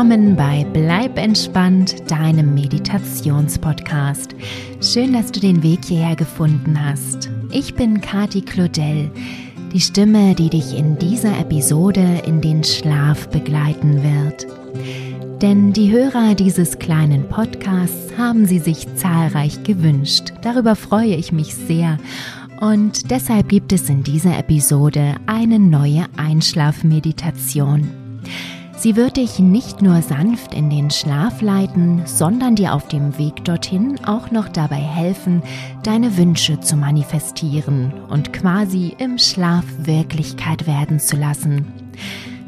willkommen bei Bleib entspannt, deinem Meditationspodcast. Schön, dass du den Weg hierher gefunden hast. Ich bin Kati Claudel, die Stimme, die dich in dieser Episode in den Schlaf begleiten wird. Denn die Hörer dieses kleinen Podcasts haben sie sich zahlreich gewünscht. Darüber freue ich mich sehr. Und deshalb gibt es in dieser Episode eine neue Einschlafmeditation. Sie wird dich nicht nur sanft in den Schlaf leiten, sondern dir auf dem Weg dorthin auch noch dabei helfen, deine Wünsche zu manifestieren und quasi im Schlaf Wirklichkeit werden zu lassen.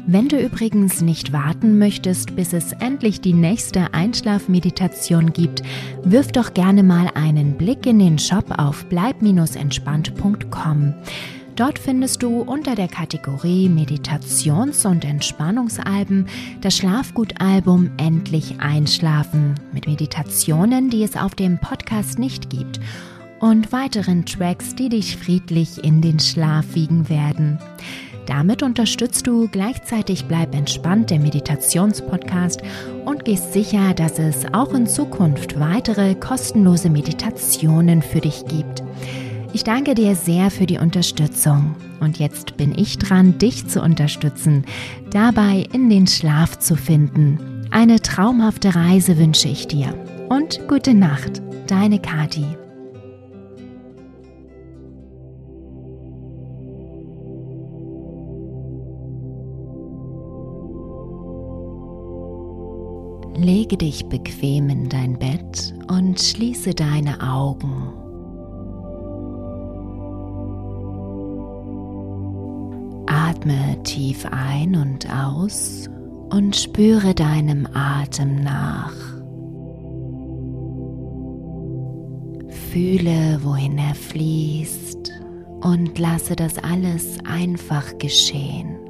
Wenn du übrigens nicht warten möchtest, bis es endlich die nächste Einschlafmeditation gibt, wirf doch gerne mal einen Blick in den Shop auf bleib-entspannt.com. Dort findest du unter der Kategorie Meditations- und Entspannungsalben das Schlafgutalbum Endlich Einschlafen mit Meditationen, die es auf dem Podcast nicht gibt und weiteren Tracks, die dich friedlich in den Schlaf wiegen werden. Damit unterstützt du gleichzeitig Bleib entspannt, der Meditationspodcast und gehst sicher, dass es auch in Zukunft weitere kostenlose Meditationen für dich gibt. Ich danke dir sehr für die Unterstützung und jetzt bin ich dran, dich zu unterstützen, dabei in den Schlaf zu finden. Eine traumhafte Reise wünsche ich dir und gute Nacht, deine Kati. Lege dich bequem in dein Bett und schließe deine Augen. Atme tief ein und aus und spüre deinem Atem nach. Fühle, wohin er fließt und lasse das alles einfach geschehen.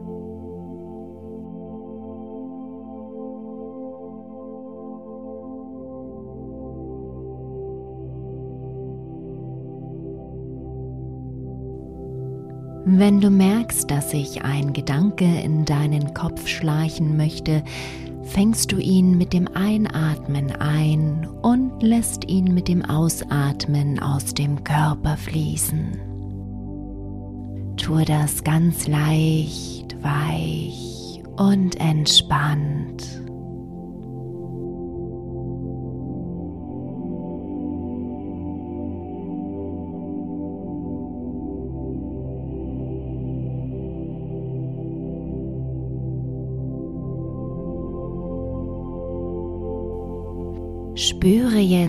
Wenn du merkst, dass sich ein Gedanke in deinen Kopf schleichen möchte, fängst du ihn mit dem Einatmen ein und lässt ihn mit dem Ausatmen aus dem Körper fließen. Tue das ganz leicht, weich und entspannt.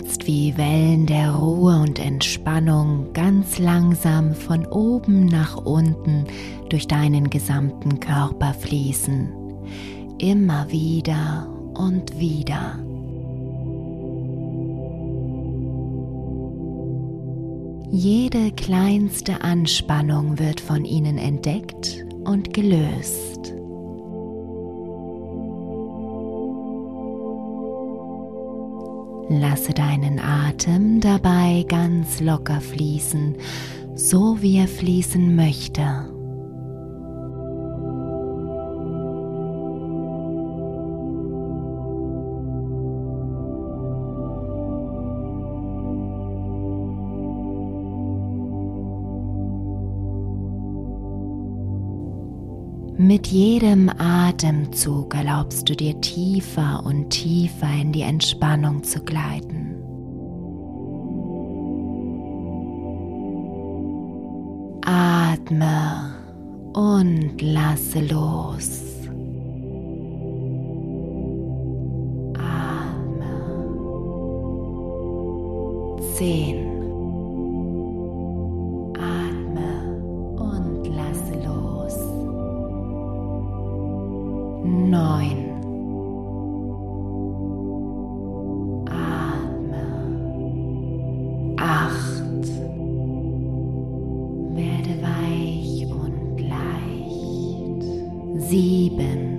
Jetzt, wie Wellen der Ruhe und Entspannung ganz langsam von oben nach unten durch deinen gesamten Körper fließen. Immer wieder und wieder. Jede kleinste Anspannung wird von ihnen entdeckt und gelöst. Lasse deinen Atem dabei ganz locker fließen, so wie er fließen möchte. Mit jedem Atemzug erlaubst du dir tiefer und tiefer in die Entspannung zu gleiten. Atme und lasse los. Atme. Zehn. Fünf,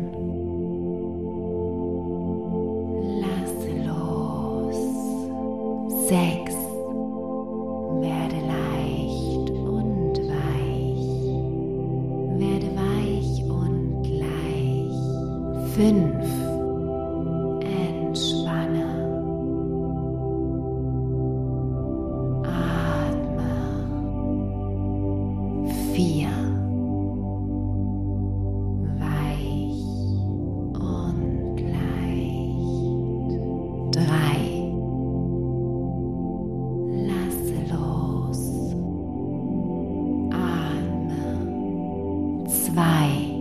外。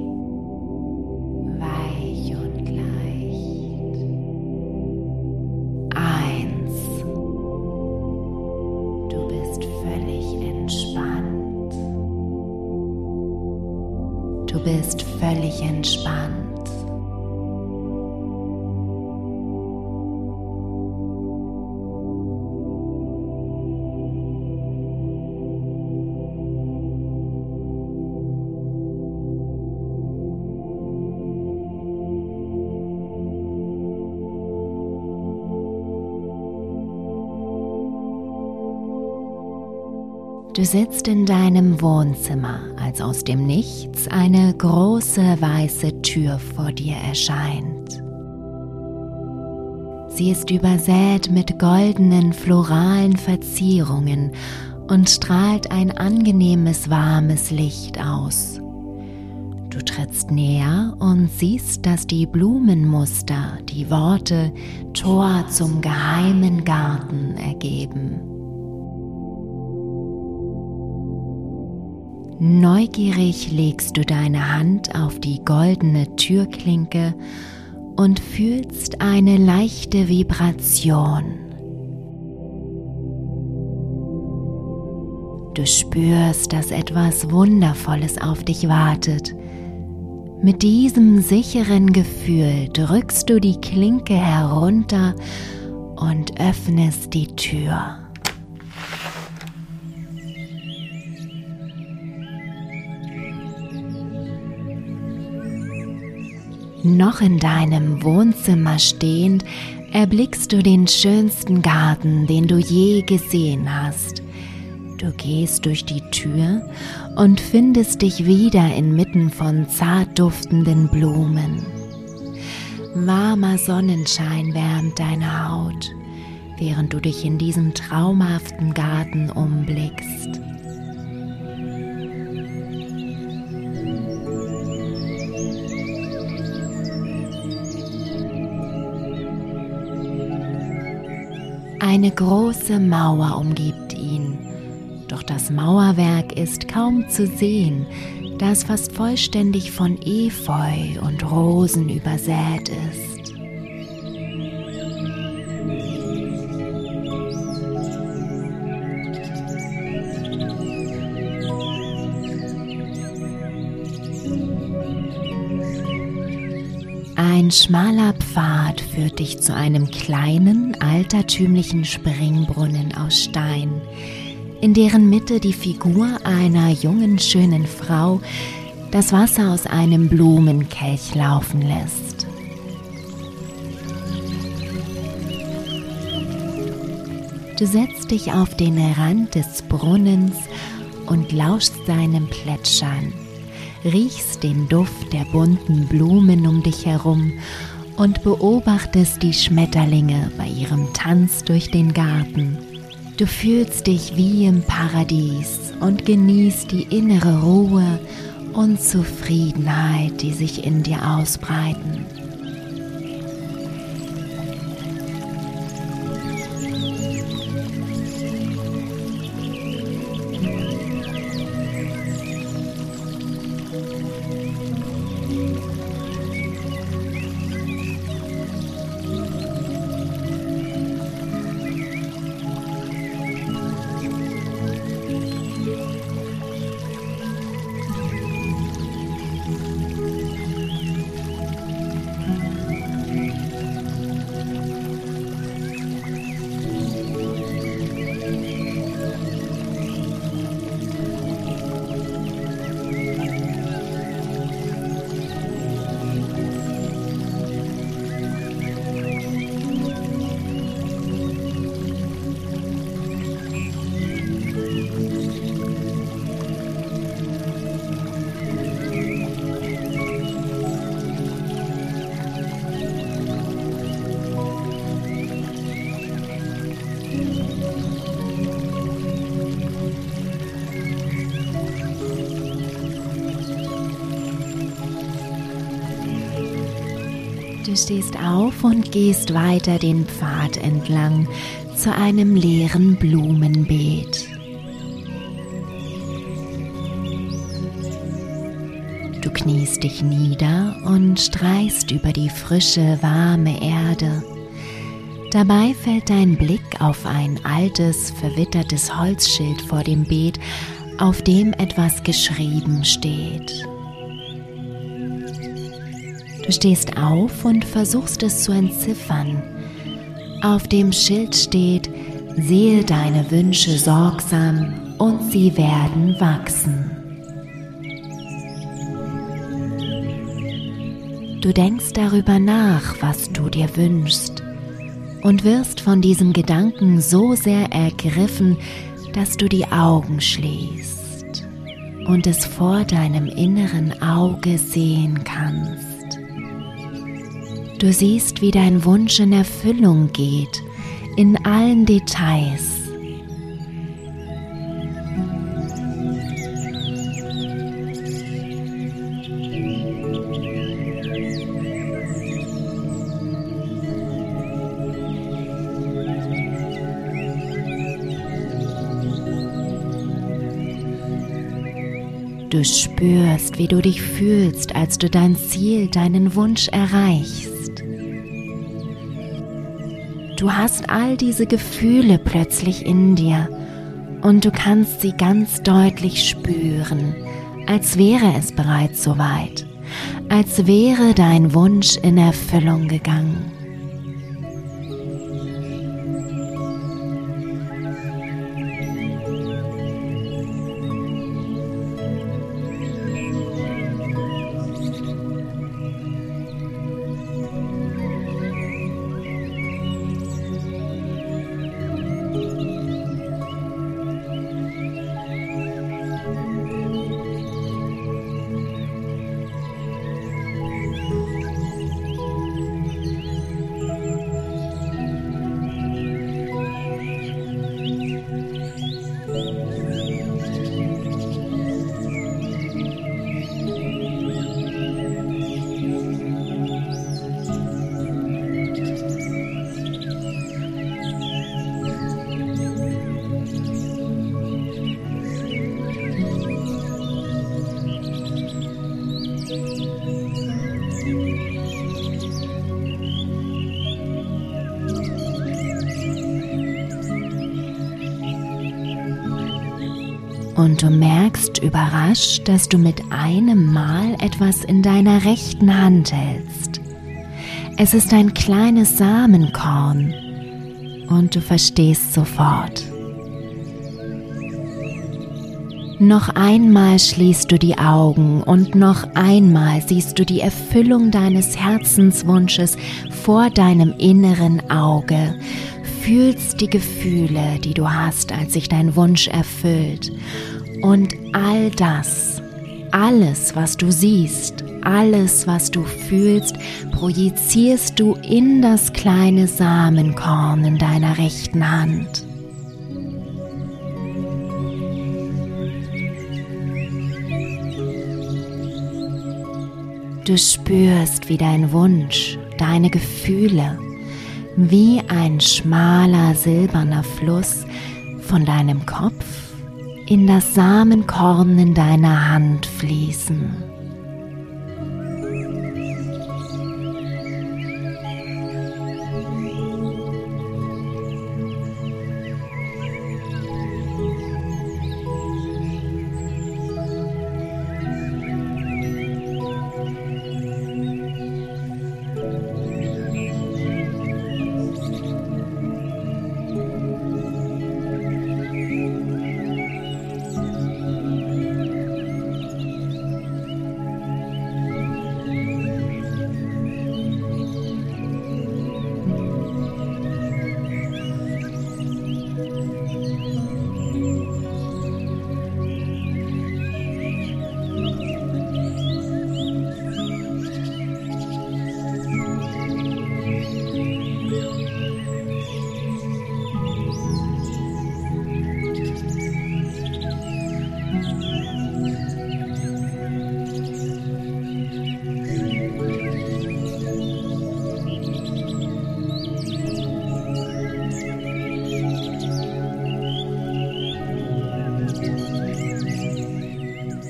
Du sitzt in deinem Wohnzimmer, als aus dem Nichts eine große weiße Tür vor dir erscheint. Sie ist übersät mit goldenen floralen Verzierungen und strahlt ein angenehmes warmes Licht aus. Du trittst näher und siehst, dass die Blumenmuster die Worte Tor zum geheimen Garten ergeben. Neugierig legst du deine Hand auf die goldene Türklinke und fühlst eine leichte Vibration. Du spürst, dass etwas Wundervolles auf dich wartet. Mit diesem sicheren Gefühl drückst du die Klinke herunter und öffnest die Tür. Noch in deinem Wohnzimmer stehend, erblickst du den schönsten Garten, den du je gesehen hast. Du gehst durch die Tür und findest dich wieder inmitten von zart duftenden Blumen. Warmer Sonnenschein wärmt deine Haut, während du dich in diesem traumhaften Garten umblickst. Eine große Mauer umgibt ihn, doch das Mauerwerk ist kaum zu sehen, da es fast vollständig von Efeu und Rosen übersät ist. Ein schmaler Pfad führt dich zu einem kleinen, altertümlichen Springbrunnen aus Stein, in deren Mitte die Figur einer jungen, schönen Frau das Wasser aus einem Blumenkelch laufen lässt. Du setzt dich auf den Rand des Brunnens und lauschst seinem Plätschern riechst den Duft der bunten Blumen um dich herum und beobachtest die Schmetterlinge bei ihrem Tanz durch den Garten. Du fühlst dich wie im Paradies und genießt die innere Ruhe und Zufriedenheit, die sich in dir ausbreiten. Stehst auf und gehst weiter den Pfad entlang zu einem leeren Blumenbeet. Du kniest dich nieder und streichst über die frische, warme Erde. Dabei fällt dein Blick auf ein altes, verwittertes Holzschild vor dem Beet, auf dem etwas geschrieben steht. Du stehst auf und versuchst es zu entziffern. Auf dem Schild steht, sehe deine Wünsche sorgsam und sie werden wachsen. Du denkst darüber nach, was du dir wünschst und wirst von diesem Gedanken so sehr ergriffen, dass du die Augen schließt und es vor deinem inneren Auge sehen kannst. Du siehst, wie dein Wunsch in Erfüllung geht, in allen Details. Du spürst, wie du dich fühlst, als du dein Ziel, deinen Wunsch erreichst. Du hast all diese Gefühle plötzlich in dir und du kannst sie ganz deutlich spüren, als wäre es bereits soweit, als wäre dein Wunsch in Erfüllung gegangen. Und du merkst überrascht, dass du mit einem Mal etwas in deiner rechten Hand hältst. Es ist ein kleines Samenkorn und du verstehst sofort. Noch einmal schließt du die Augen und noch einmal siehst du die Erfüllung deines Herzenswunsches vor deinem inneren Auge fühlst die Gefühle, die du hast, als sich dein Wunsch erfüllt. Und all das, alles, was du siehst, alles, was du fühlst, projizierst du in das kleine Samenkorn in deiner rechten Hand. Du spürst, wie dein Wunsch, deine Gefühle, wie ein schmaler silberner Fluss von deinem Kopf in das Samenkorn in deiner Hand fließen.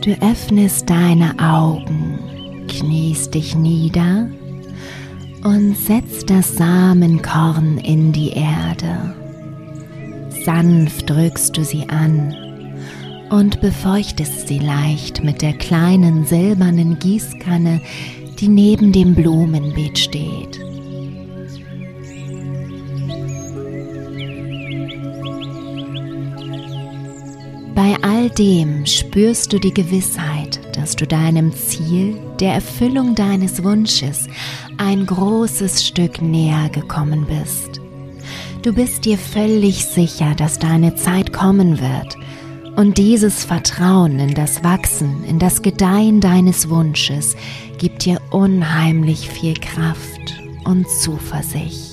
Du öffnest deine Augen, kniest dich nieder und setzt das Samenkorn in die Erde. Sanft drückst du sie an und befeuchtest sie leicht mit der kleinen silbernen Gießkanne, die neben dem Blumenbeet steht. Bei all dem spürst du die Gewissheit, dass du deinem Ziel, der Erfüllung deines Wunsches, ein großes Stück näher gekommen bist. Du bist dir völlig sicher, dass deine Zeit kommen wird. Und dieses Vertrauen in das Wachsen, in das Gedeihen deines Wunsches gibt dir unheimlich viel Kraft und Zuversicht.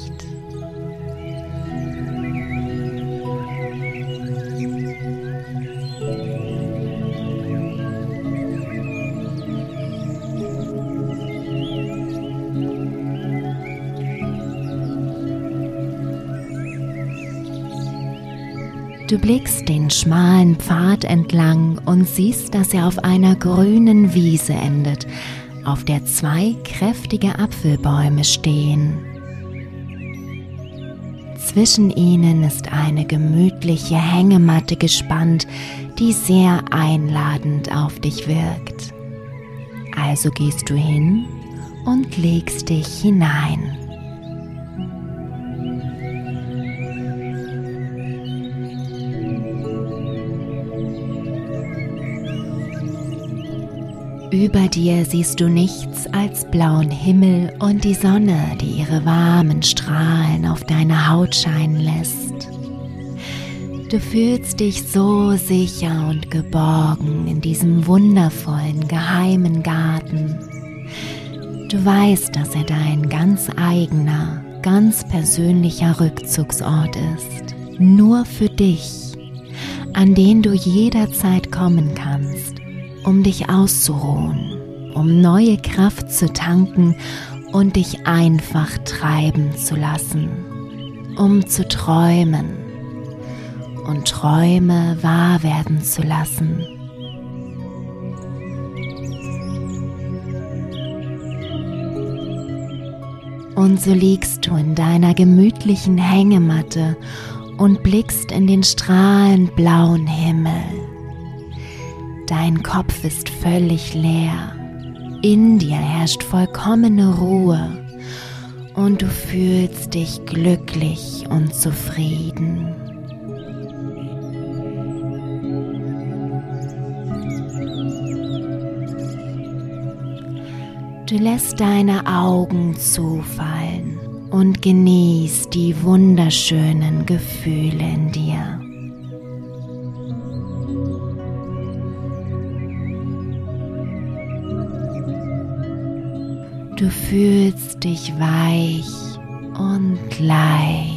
Du blickst den schmalen Pfad entlang und siehst, dass er auf einer grünen Wiese endet, auf der zwei kräftige Apfelbäume stehen. Zwischen ihnen ist eine gemütliche Hängematte gespannt, die sehr einladend auf dich wirkt. Also gehst du hin und legst dich hinein. Über dir siehst du nichts als blauen Himmel und die Sonne, die ihre warmen Strahlen auf deine Haut scheinen lässt. Du fühlst dich so sicher und geborgen in diesem wundervollen, geheimen Garten. Du weißt, dass er dein ganz eigener, ganz persönlicher Rückzugsort ist. Nur für dich, an den du jederzeit kommen kannst um dich auszuruhen, um neue Kraft zu tanken und dich einfach treiben zu lassen, um zu träumen und Träume wahr werden zu lassen. Und so liegst du in deiner gemütlichen Hängematte und blickst in den strahlend blauen Himmel. Dein Kopf ist völlig leer. In dir herrscht vollkommene Ruhe und du fühlst dich glücklich und zufrieden. Du lässt deine Augen zufallen und genießt die wunderschönen Gefühle in dir. Du fühlst dich weich und leicht.